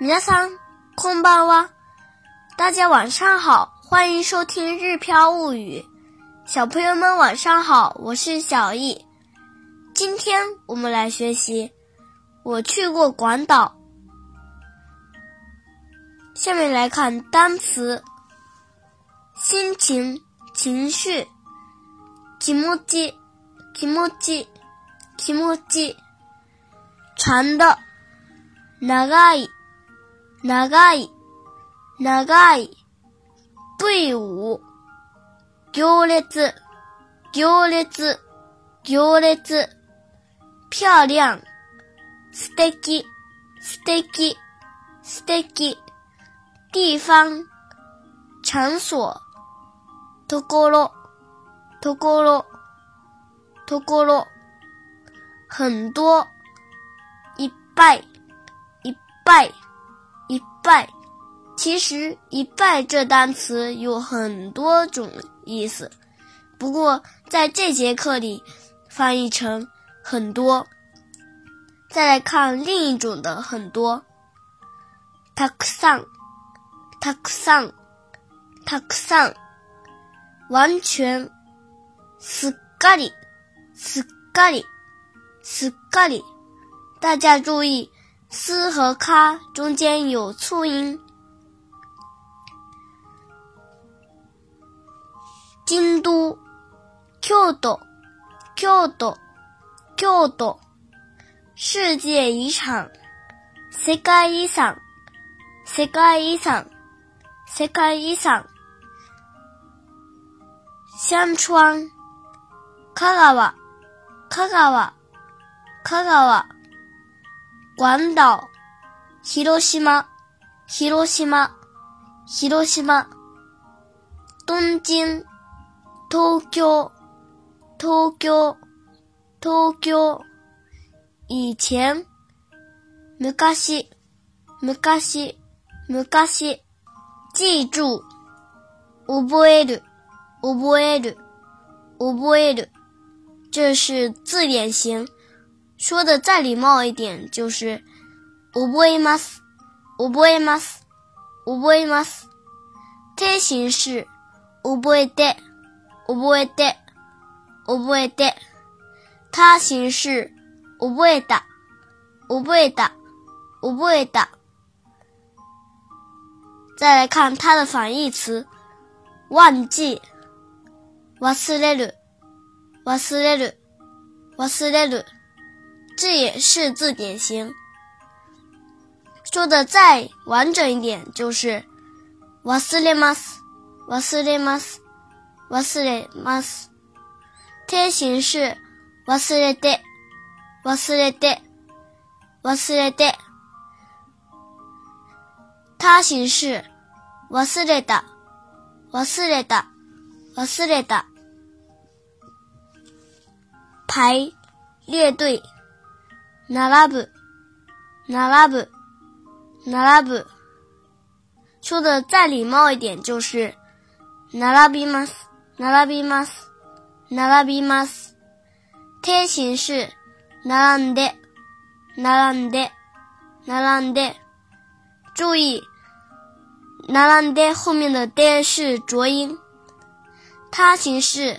皆さん、こんばんは。大家晚上好，欢迎收听《日飘物语》。小朋友们晚上好，我是小易。今天我们来学习。我去过广岛。下面来看单词：心情、情绪、気持ち、気持ち、気持ち、长的、長い、 長い、長い、队伍、行列、行列、行列、漂亮、素敵、素敵、素敵、地方、场所、ところ、ところ、ところ、很多、いっぱい、いっぱい、いっぱい。其实“一拜”这单词有很多种意思，不过在这节课里翻译成“很多”。再来看另一种的“很多”，たくさん、たくさん、たくさん，完全、すっかり、すっかり、すっかり。大家注意，“ 斯”和“卡”中间有促音。京都、京都、京都、京都。世界遺產、世界遺産、世界遺産、世界遺産。香川、香川、香川、香川。广島、広島、広島、広島。東京、東京、東京、東京。以前、昔、昔、昔。记住、覚える、覚える、覚える。这是字典型， 说的再礼貌一点就是覚えます、覚えます、覚えます。定型是覚えて、覚えて、覚えて。他形式。覚えた、覚えた、覚えた。再来看它的反义词，忘记、忘れる、忘れる、忘れる， 这也是字典型。说的再完整一点就是忘れます、忘れます、忘れます。贴形是忘れて。忘れて、忘れて。他形式、忘れた、忘れた、忘れた。排、列队、 並ぶ、並ぶ、並ぶ。说的再礼貌一点就是、並びます、並びます、並びます。贴形式、並んで、並んで、並んで。注意，並んで后面的で是浊音。它形式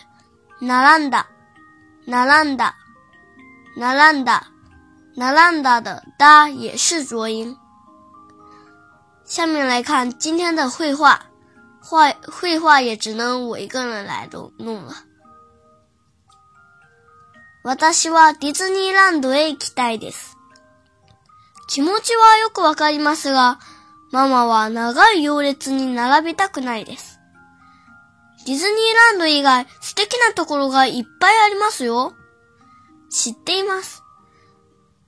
並んだ、並んだ、並んだ、 並んだ的哒也是浊音。下面来看今天的绘画，画绘画也只能我一个人来弄弄了。私はディズニーランドへ行きたいです。気持ちはよくわかりますが、ママは長い行列に並びたくないです。ディズニーランド以外素敵なところがいっぱいありますよ。知っています。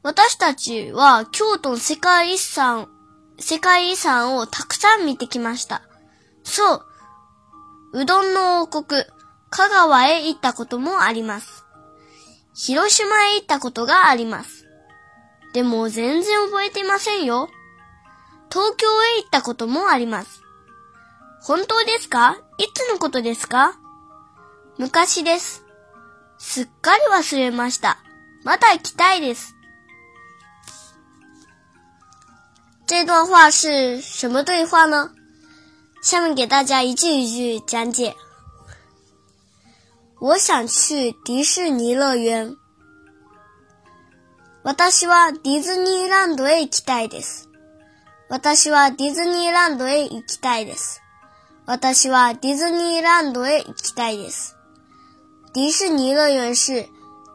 私たちは京都の世界遺産、世界遺産をたくさん見てきました。そう。うどんの王国、香川へ行ったこともあります。広島へ行ったことがあります。でも全然覚えていませんよ。東京へ行ったこともあります。本当ですか？いつのことですか？昔です。すっかり忘れました。また行きたいです。这 这段话是什么对话呢？下面给大家一句一句讲解。我想去迪士尼乐园。私はディズニーランドへ行きたいです。私はディズニーランドへ行きたいです。私はディズニーランドへ行きたいです。迪士尼乐园是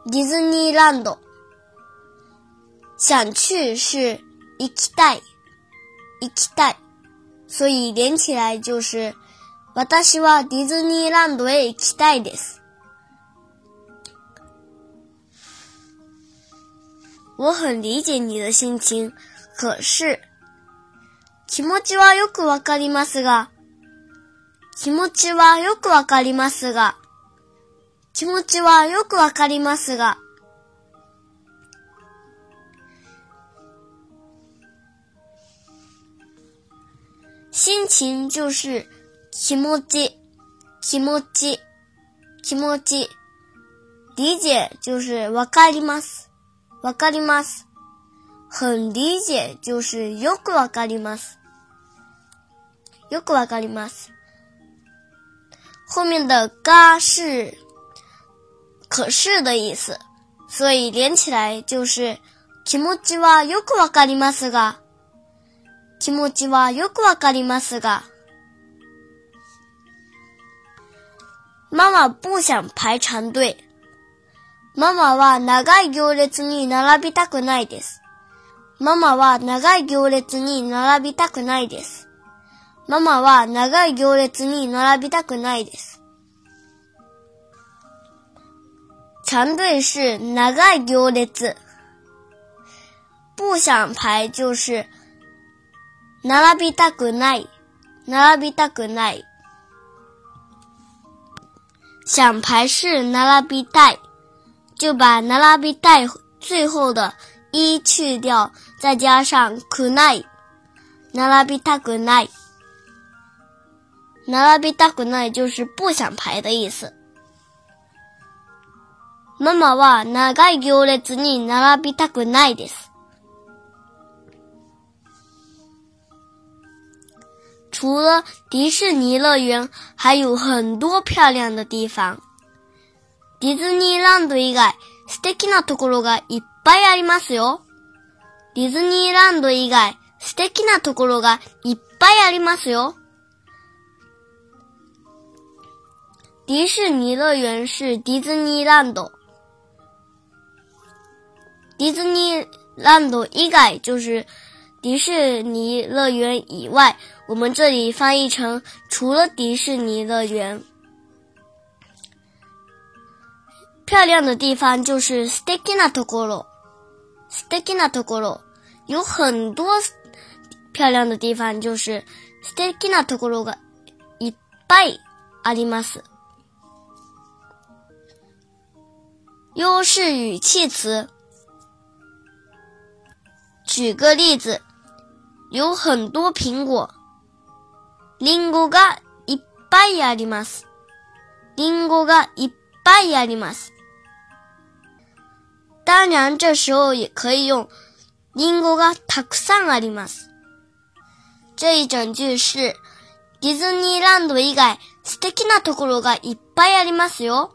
ディズニーランド。想去是行きたい。 行きたい。所以连起来就是、私はディズニーランドへ行きたいです。我很理解你的心情，可是、気持ちはよくわかりますが、気持ちはよくわかりますが、気持ちはよくわかりますが、 心情就是気持ち、気持ち、気持ち。理解就是わかります。わかります。很理解就是よくわかります。よくわかります。后面的が是可是的意思，所以连起来就是気持ちはよくわかりますが。 気持ちはよくわかりますが。ママ不想排長隊。ママは長い行列に並びたくないです。ママは長い行列に並びたくないです。ママは長い行列に並びたくないです。長隊是長い行列。不想排就是並びたくない。並びたくない。想排是並びたい，就把並びたい最后的一去掉，再加上くない。並びたくない。並びたくない就是不想排的意思。ママは長い行列に並びたくないです。 除了迪士尼乐园，还有很多漂亮的地方。ディズニーランド以外、素敵なところがいっぱいありますよ。ディズニーランド以外、素敵なところがいっぱいありますよ。迪士尼乐园是迪士尼乐园。ディズニーランド以外就是迪士尼乐园以外。我们这里翻译成除了迪士尼乐园。漂亮的地方就是素敵なところ，素敵なところ有很多漂亮的地方，就是素敵なところがいっぱいあります。优势语气词，举个例子。有很多苹果。 リンゴがいっぱいあります。リンゴがいっぱいあります。当然，这时候也可以用リンゴがたくさんあります。这一整句是ディズニーランド以外素敵なところがいっぱいありますよ。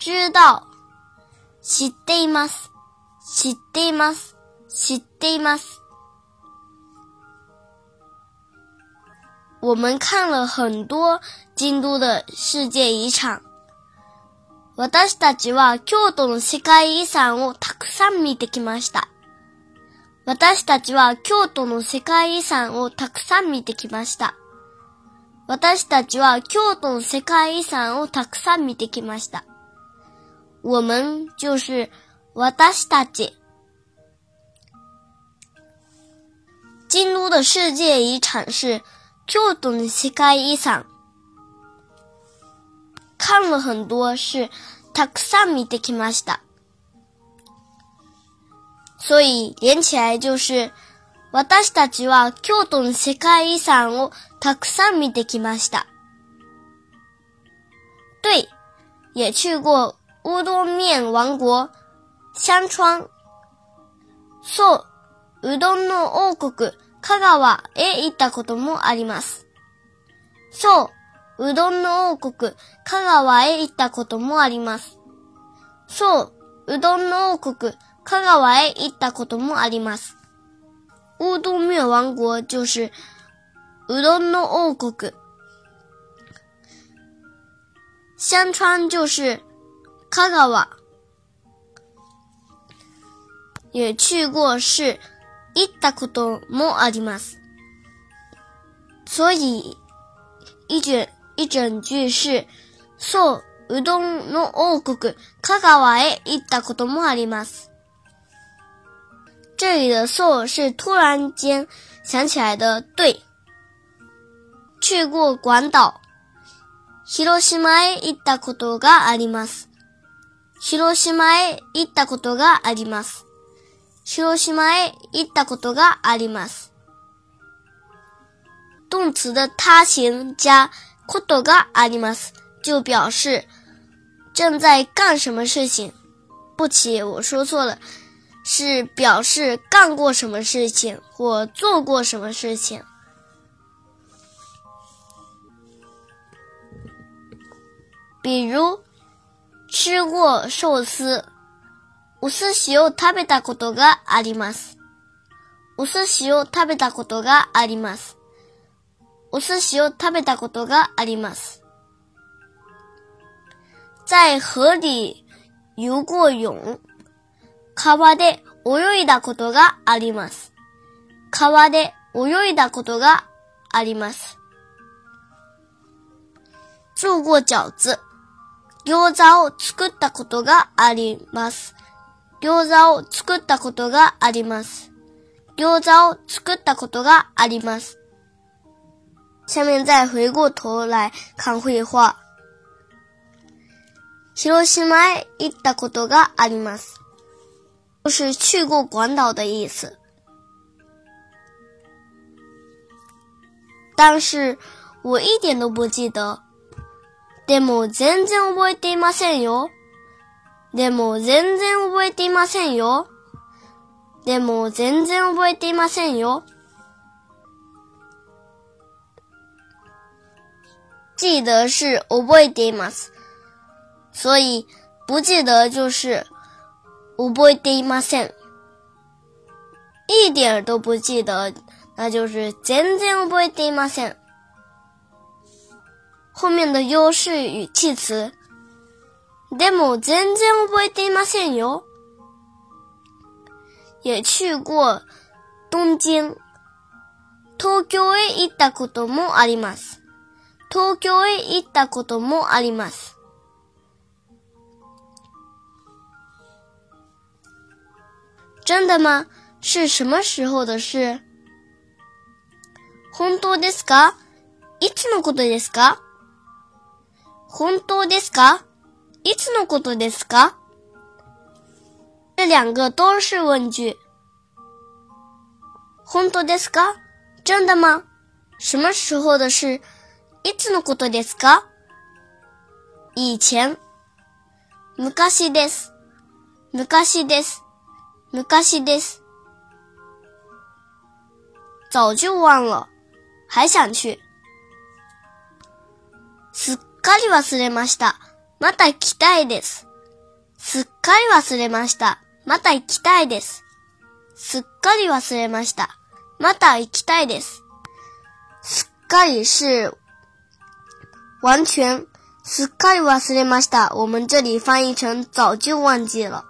知道、知っています。知っています。知っています。我们看了很多京都的世界遗产。私たちは京都の世界遺産をたくさん見てきました。私たちは京都の世界遺産をたくさん見てきました。私たちは京都の世界遺産をたくさん見てきました。我们就是私たち。京都的世界遗产是 京都的世界遺産，看了很多是たくさん見てきました。所以连起来就是私たちは京都の世界遺産をたくさん見てきました。对，也去过乌冬面王国香川。そう、うどんの王国、香川へ行ったこともあります。そう、うどんの王国、香川へ行ったこともあります。そう、うどんの王国、香川へ行ったこともあります。乌冬灭王国就是うどんの王国。香川就是香川。也去过是行ったこともあります。所以一卷一整句是そう、うどんの王国、香川へ行ったこともあります。这里的 so 是突然间想起来的，对。去过广岛。広島へ行ったことがあります。広島へ行ったことがあります。広島へ行ったことがあります。动词的他形加ことがあります，就表示正在干什么事情。不起，我说错了。是表示干过什么事情或做过什么事情。比如吃过寿司。 お寿司を食べたことがあります。お寿司を食べたことがあります。お寿司を食べたことがあります。在河里游过泳。川で泳いだことがあります。川で泳いだことがあります。做过饺子。餃子を作ったことがあります。餃子を作ったことがあります。餃子を作ったことがあります。下面再回过头来看绘画。広島へ行ったことがあります。就是去过广岛的意思，但是我一点都不记得。でも全然覚えていませんよ。でも全然覚えていませんよ。でも全然覚えていませんよ。记得是覚えています。所以不记得就是覚えていません。一点都不记得，那就是全然覚えていません。后面的优势语气词，でも全然覚えていませんよ。也去过东京。東京へ行ったこともあります。東京へ行ったこともあります。真的吗？是什么时候的事？本当ですか？いつのことですか？本当ですか？いつのことですか？这两个都是问句。本当ですか？真的吗？什么时候的事？いつのことですか？以前。昔です。昔です。昔です。早就忘了，还想去。すっかり忘れました。また行きたいです。すっかり忘れました。また行きたいです。すっかり忘れました。また行きたいです。すっかり是完全。すっかり忘れました。我们这里翻译成早就忘记了。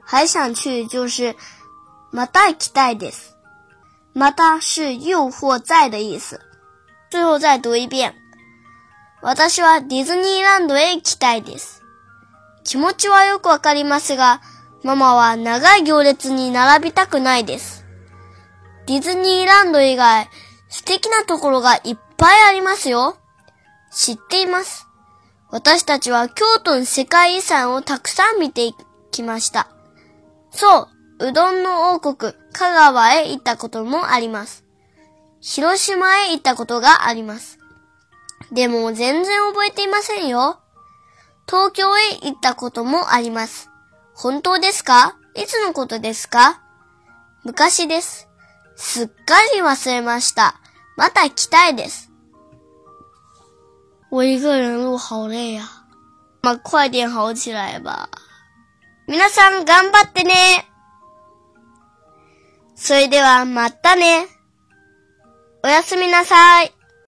还想去就是また行きたいです。また是又或再的意思。最后再读一遍。私はディズニーランドへ行きたいです。気持ちはよくわかりますが、ママは長い行列に並びたくないです。ディズニーランド以外、素敵なところがいっぱいありますよ。知っています。私たちは京都の世界遺産をたくさん見てきました。そう、うどんの王国、香川へ行ったこともあります。広島へ行ったことがあります。でも全然覚えていませんよ。東京へ行ったこともあります。本当ですか？いつのことですか？昔です。すっかり忘れました。また来たいです。我一个人录好累呀、嘛，快点好起来吧。皆さん頑張ってね。それではまたね。おやすみなさい。